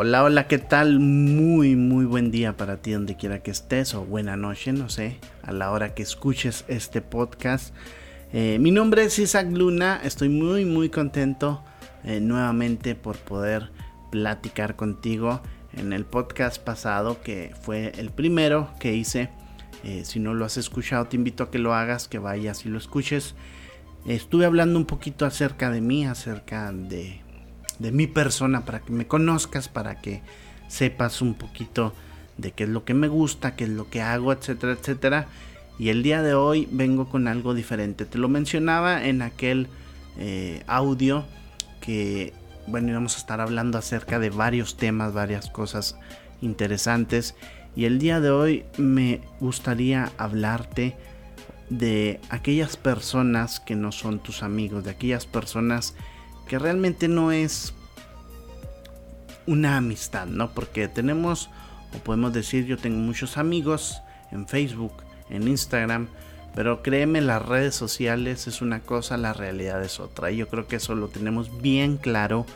Hola, hola, ¿qué tal? Muy, muy buen día para ti donde quiera que estés o buena noche, no sé, a la hora que escuches este podcast. Eh, mi nombre es Isaac Luna, estoy muy, muy contento eh, nuevamente por poder platicar contigo en el podcast pasado que fue el primero que hice. Eh, si no lo has escuchado, te invito a que lo hagas, que vayas y lo escuches. Estuve hablando un poquito acerca de mí, acerca de de mi persona, para que me conozcas, para que sepas un poquito de qué es lo que me gusta, qué es lo que hago, etcétera, etcétera. Y el día de hoy vengo con algo diferente. Te lo mencionaba en aquel eh, audio que, bueno, íbamos a estar hablando acerca de varios temas, varias cosas interesantes. Y el día de hoy me gustaría hablarte de aquellas personas que no son tus amigos, de aquellas personas realmente no es una amistad, ¿no? Porque tenemos, o podemos decir, yo tengo muchos amigos en Facebook, en Instagram, pero créeme, las redes sociales es una cosa, la realidad es otra. Y yo creo que eso lo tenemos bien claro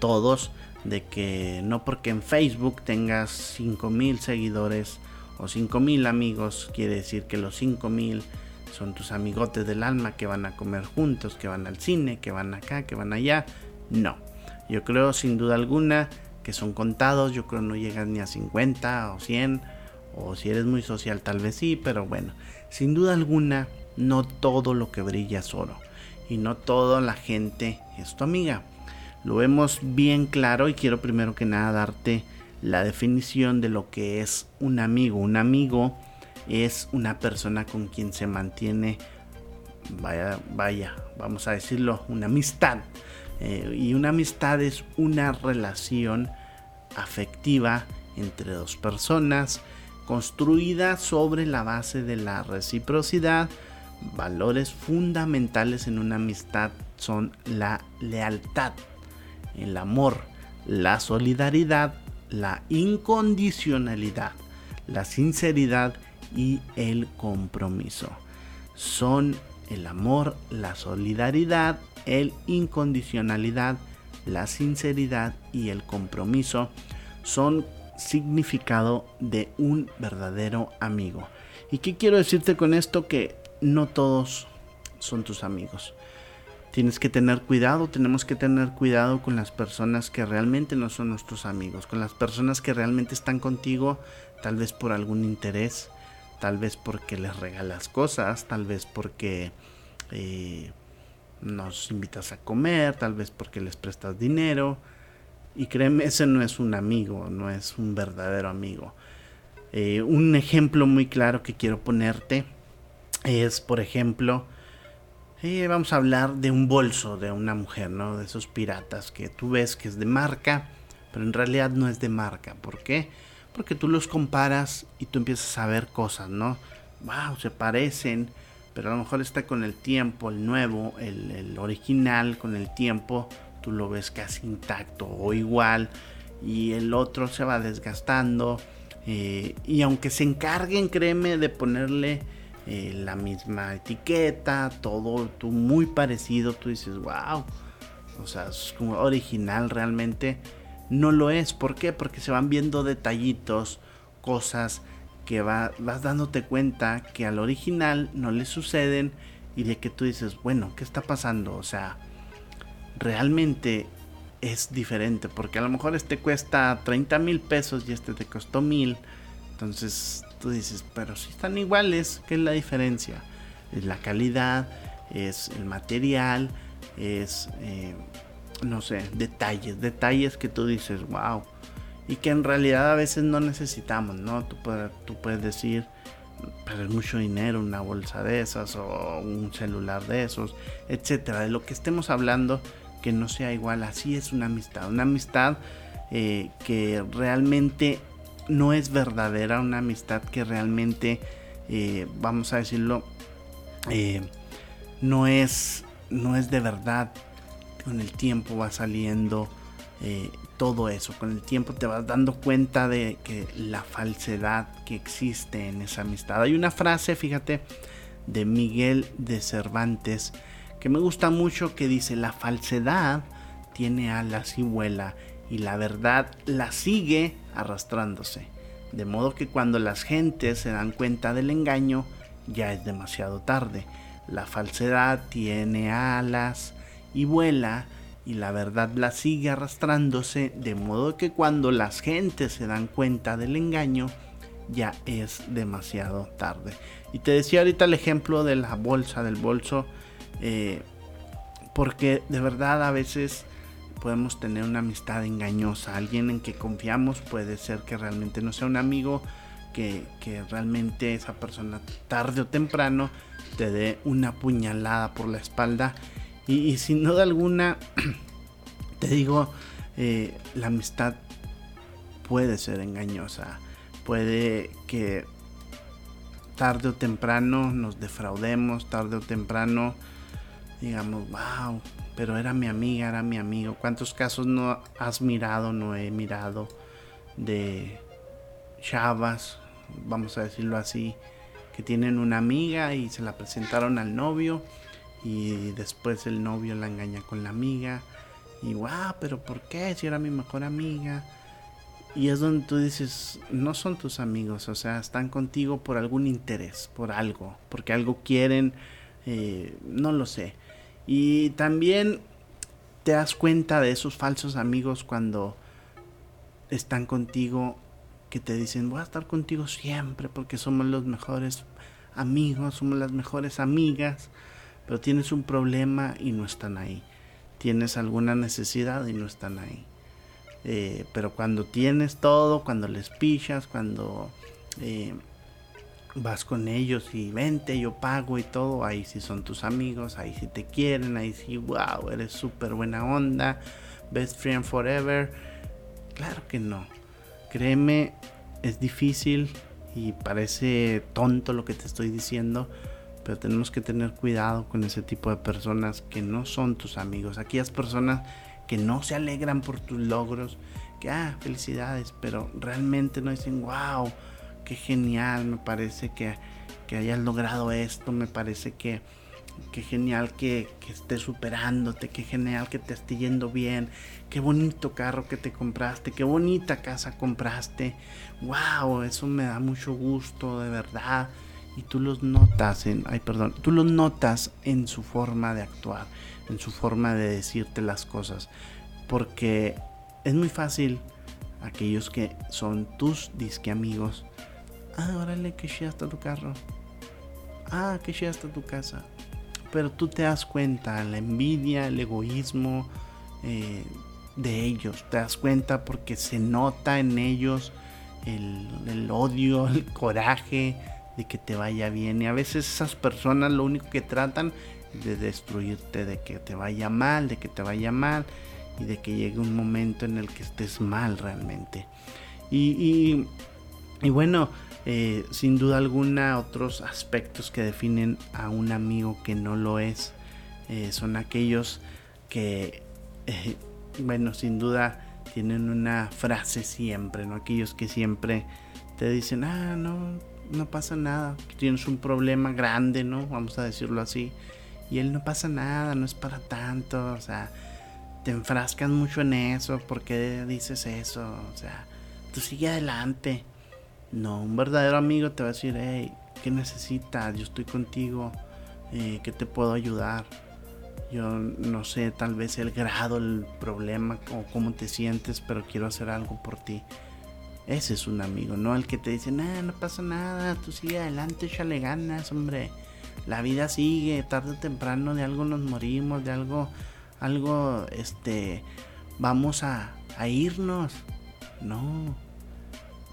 todos, de que no porque en Facebook tengas 5000 seguidores o 5000 amigos, quiere decir que los 5000 son tus amigotes del alma que van a comer juntos, que van al cine, que van acá, que van allá. No, yo creo sin duda alguna que son contados, yo creo no llegan ni a 50 o 100, o si eres muy social tal vez sí, pero bueno, sin duda alguna no todo lo que brilla es oro y no toda la gente es tu amiga. Lo vemos bien claro y quiero primero que nada darte la definición de lo que es un amigo. Un amigo es una persona con quien se mantiene, vaya, vaya, vamos a decirlo, una amistad. Eh, y una amistad es una relación afectiva entre dos personas construida sobre la base de la reciprocidad. Valores fundamentales en una amistad son la lealtad, el amor, la solidaridad, la incondicionalidad, la sinceridad y el compromiso. Son el amor, la solidaridad, el incondicionalidad, la sinceridad y el compromiso son significado de un verdadero amigo. ¿Y qué quiero decirte con esto? Que no todos son tus amigos. Tienes que tener cuidado, tenemos que tener cuidado con las personas que realmente no son nuestros amigos, con las personas que realmente están contigo tal vez por algún interés, tal vez porque les regalas cosas, tal vez porque eh, nos invitas a comer, tal vez porque les prestas dinero. Y créeme, ese no es un amigo, no es un verdadero amigo. Eh, un ejemplo muy claro que quiero ponerte es, por ejemplo, eh, vamos a hablar de un bolso de una mujer, ¿no? De esos piratas que tú ves que es de marca, pero en realidad no es de marca. ¿Por qué? Porque tú los comparas y tú empiezas a ver cosas, ¿no? Wow, se parecen, pero a lo mejor está con el tiempo, el nuevo, el, original, con el tiempo, tú lo ves casi intacto o igual, y el otro se va desgastando. Eh, y aunque se encarguen, créeme, de ponerle eh, la misma etiqueta, todo tú muy parecido, tú dices, wow, o sea, es como original realmente no lo es. ¿Por qué? Porque se van viendo detallitos, cosas que vas dándote cuenta que al original no le suceden y de que tú dices, bueno, ¿qué está pasando? O sea, realmente es diferente porque a lo mejor este cuesta 30 mil pesos y este te costó mil. Entonces tú dices, pero si están iguales, ¿qué es la diferencia? Es la calidad, es el material, es eh, no sé, detalles, detalles que tú dices, wow. Y que en realidad a veces no necesitamos, ¿no? Tú puedes, tú puedes decir, pero es mucho dinero una bolsa de esas o un celular de esos, etcétera. De lo que estemos hablando, que no sea igual, así es una amistad. Una amistad eh, que realmente no es verdadera, una amistad que realmente, eh, vamos a decirlo, eh, no es, no es de verdad con el tiempo va saliendo eh, todo eso. Con el tiempo te vas dando cuenta de que la falsedad que existe en esa amistad. Hay una frase, fíjate, de Miguel de Cervantes que me gusta mucho que dice, la falsedad tiene alas y vuela y la verdad la sigue arrastrándose. De modo que cuando las gentes se dan cuenta del engaño, ya es demasiado tarde. La falsedad tiene alas y vuela y la verdad la sigue arrastrándose, de modo que cuando las gentes se dan cuenta del engaño, ya es demasiado tarde. Y te decía ahorita el ejemplo de la bolsa, del bolso, eh, porque de verdad a veces podemos tener una amistad engañosa, alguien en que confiamos puede ser que realmente no sea un amigo, que, realmente esa persona tarde o temprano te dé una puñalada por la espalda y, sin duda alguna te digo eh, la amistad puede ser engañosa puede que tarde o temprano nos defraudemos, tarde o temprano digamos, wow, pero era mi amiga, era mi amigo. ¿Cuántos casos no has mirado, no he mirado de chavas, vamos a decirlo así, que tienen una amiga y se la presentaron al novio y después el novio la engaña con la amiga y wow, pero ¿por qué? Si era mi mejor amiga. Y es donde tú dices, no son tus amigos, o sea, están contigo por algún interés, por algo, porque algo quieren, eh, no lo sé. Y también te das cuenta de esos falsos amigos cuando están contigo, que te dicen, voy a estar contigo siempre porque somos los mejores amigos, somos las mejores amigas, pero tienes un problema y no están ahí. Tienes alguna necesidad y no están ahí. Eh, pero cuando tienes todo, cuando les pichas, cuando eh, vas con ellos y vente, yo pago y todo, ahí sí son tus amigos, ahí sí te quieren, ahí sí, wow, eres súper buena onda, best friend forever. Claro que no. Créeme, es difícil y parece tonto lo que te estoy diciendo, pero tenemos que tener cuidado con ese tipo de personas que no son tus amigos. Aquellas personas que no se alegran por tus logros, que, ah, felicidades, pero realmente no dicen, wow, qué genial, me parece que, que hayas logrado esto, me parece que, qué genial que, que estés superándote, qué genial que te esté yendo bien, qué bonito carro que te compraste, qué bonita casa compraste, wow, eso me da mucho gusto, de verdad. Y tú los notas en, ay perdón, tú los notas en su forma de actuar en su forma de decirte las cosas. Porque es muy fácil aquellos que son tus disque amigos. Ah, órale, que hasta tu carro. Ah, que hasta tu casa. Pero tú te das cuenta, la envidia, el egoísmo eh, de ellos. Te das cuenta porque se nota en ellos el, el odio, el coraje de que te vaya bien. Y a veces esas personas lo único que tratan de destruirte, de que te vaya mal, de que te vaya mal y de que llegue un momento en el que estés mal realmente. Y, y, bueno, eh, sin duda alguna otros aspectos que definen a un amigo que no lo es eh, son aquellos que, eh, bueno, sin duda tienen una frase siempre, ¿no? Aquellos que siempre te dicen, ah, no, no pasa nada, tienes un problema grande, ¿no? Vamos a decirlo así y él no pasa nada, no es para tanto, o sea, te enfrascas mucho en eso, ¿por qué dices eso? O sea, tú sigue adelante. No, un verdadero amigo te va a decir, hey, ¿qué necesitas? Yo estoy contigo, eh, ¿qué te puedo ayudar? Yo no sé, tal vez el grado, el problema o cómo te sientes, pero quiero hacer algo por ti. Ese es un amigo, no el que te dice, nah, no pasa nada, tú sigue adelante, échale ganas, hombre la vida sigue, tarde o temprano de algo nos morimos, de algo, algo, este, vamos a, a irnos. No.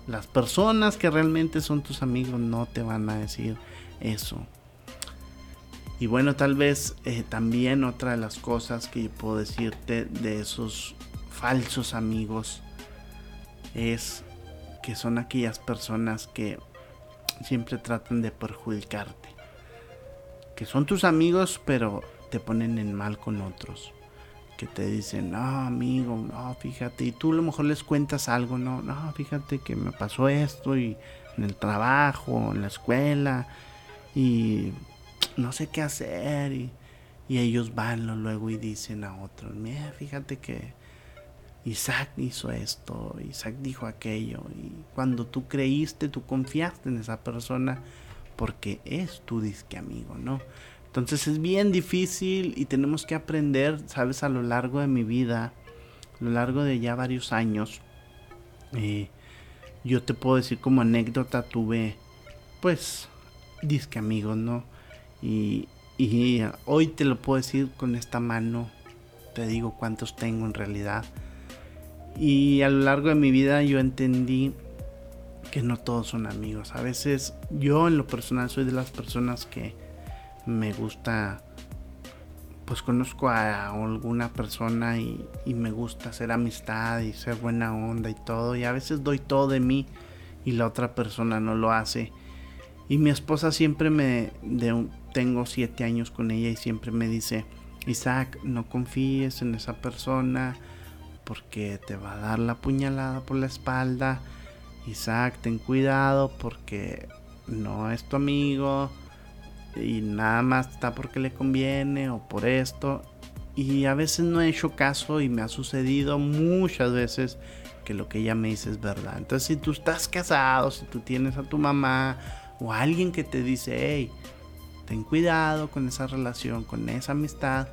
Las personas que realmente son tus amigos no te van a decir eso. Y bueno, tal vez eh, también otra de las cosas que yo puedo decirte de esos falsos amigos es que son aquellas personas que siempre tratan de perjudicarte que son tus amigos, pero te ponen en mal con otros. Que te dicen, no, amigo, no, fíjate. Y tú a lo mejor les cuentas algo, no, no, fíjate que me pasó esto y en el trabajo, en la escuela, y no sé qué hacer. Y, ellos van luego y dicen a otros, mira, fíjate que Isaac hizo esto, Isaac dijo aquello, y cuando tú creíste, tú confiaste en esa persona porque es tu disque amigo, ¿no? Entonces es bien difícil y tenemos que aprender, sabes, a lo largo de mi vida, a lo largo de ya varios años, eh, yo te puedo decir como anécdota, tuve pues disque amigos, ¿no? Y, y hoy te lo puedo decir con esta mano, te digo cuántos tengo en realidad. Y a lo largo de mi vida yo entendí que no todos son amigos. A veces yo en lo personal soy de las personas que me gusta, pues conozco a alguna persona y, y, me gusta hacer amistad y ser buena onda y todo. Y a veces doy todo de mí y la otra persona no lo hace. Y mi esposa siempre me, de, tengo siete años con ella y siempre me dice, Isaac, no confíes en esa persona porque te va a dar la puñalada por la espalda. Isaac, ten cuidado porque no es tu amigo y nada más está porque le conviene o por esto. Y a veces no he hecho caso y me ha sucedido muchas veces que lo que ella me dice es verdad. Entonces si tú estás casado, si tú tienes a tu mamá o a alguien que te dice, hey, ten cuidado con esa relación, con esa amistad,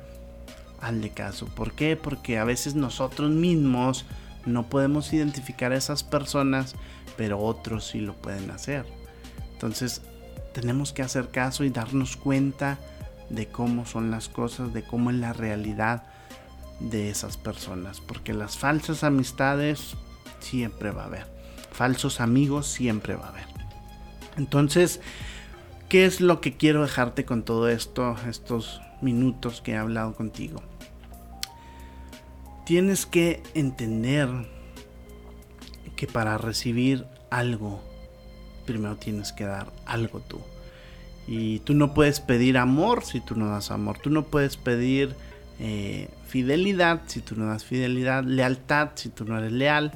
hazle caso. ¿Por qué? Porque a veces nosotros mismos no podemos identificar a esas personas, pero otros sí lo pueden hacer. Entonces tenemos que hacer caso y darnos cuenta de cómo son las cosas, de cómo es la realidad de esas personas. Porque las falsas amistades siempre va a haber. Falsos amigos siempre va a haber. Entonces, ¿qué es lo que quiero dejarte con todo esto, estos minutos que he hablado contigo? Tienes que entender que para recibir algo, primero tienes que dar algo tú. Y tú no puedes pedir amor si tú no das amor. Tú no puedes pedir eh, fidelidad si tú no das fidelidad. Lealtad si tú no eres leal.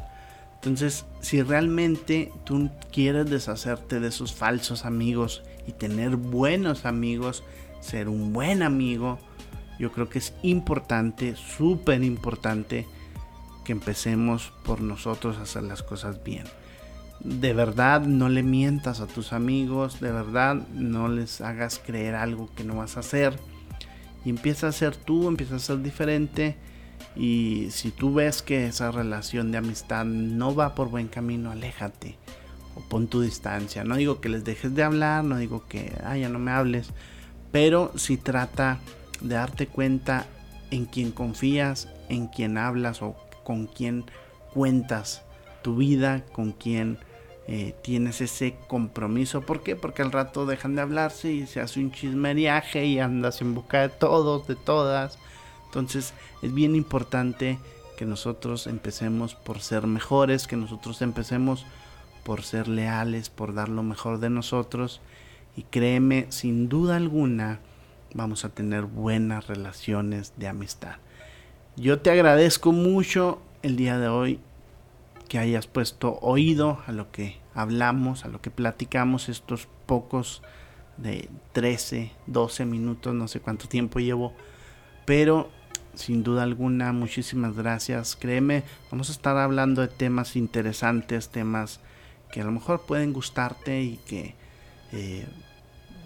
Entonces, si realmente tú quieres deshacerte de esos falsos amigos y tener buenos amigos, ser un buen amigo, yo creo que es importante, súper importante, que empecemos por nosotros a hacer las cosas bien. De verdad, no le mientas a tus amigos, de verdad, no les hagas creer algo que no vas a hacer. Y empieza a ser tú, empieza a ser diferente y si tú ves que esa relación de amistad no va por buen camino, aléjate o pon tu distancia. No digo que les dejes de hablar, no digo que ah, ya no me hables, pero si trata de darte cuenta en quién confías, en quién hablas o con quién cuentas tu vida, con quién eh, tienes ese compromiso. ¿Por qué? Porque al rato dejan de hablarse y se hace un chismeriaje y andas en busca de todos, de todas entonces es bien importante que nosotros empecemos por ser mejores, que nosotros empecemos por ser leales, por dar lo mejor de nosotros. Y créeme, sin duda alguna, vamos a tener buenas relaciones de amistad. Yo te agradezco mucho el día de hoy que hayas puesto oído a lo que hablamos, a lo que platicamos estos pocos de 13, 12 minutos, no sé cuánto tiempo llevo, pero sin duda alguna, muchísimas gracias. Créeme, vamos a estar hablando de temas interesantes, temas que a lo mejor pueden gustarte y que eh,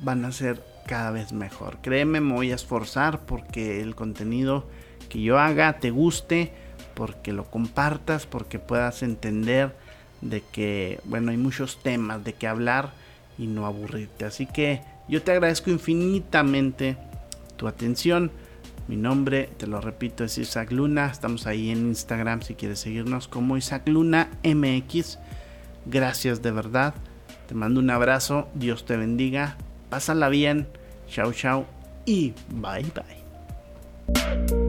van a ser cada vez mejor. Créeme, me voy a esforzar porque el contenido que yo haga te guste, porque lo compartas, porque puedas entender de que, bueno, hay muchos temas de que hablar y no aburrirte. Así que yo te agradezco infinitamente tu atención. Mi nombre, te lo repito, es Isaac Luna. Estamos ahí en Instagram si quieres seguirnos como Isaac Luna MX. Gracias de verdad. Te mando un abrazo. Dios te bendiga. Pásala bien. Chao, chao. Y bye, bye.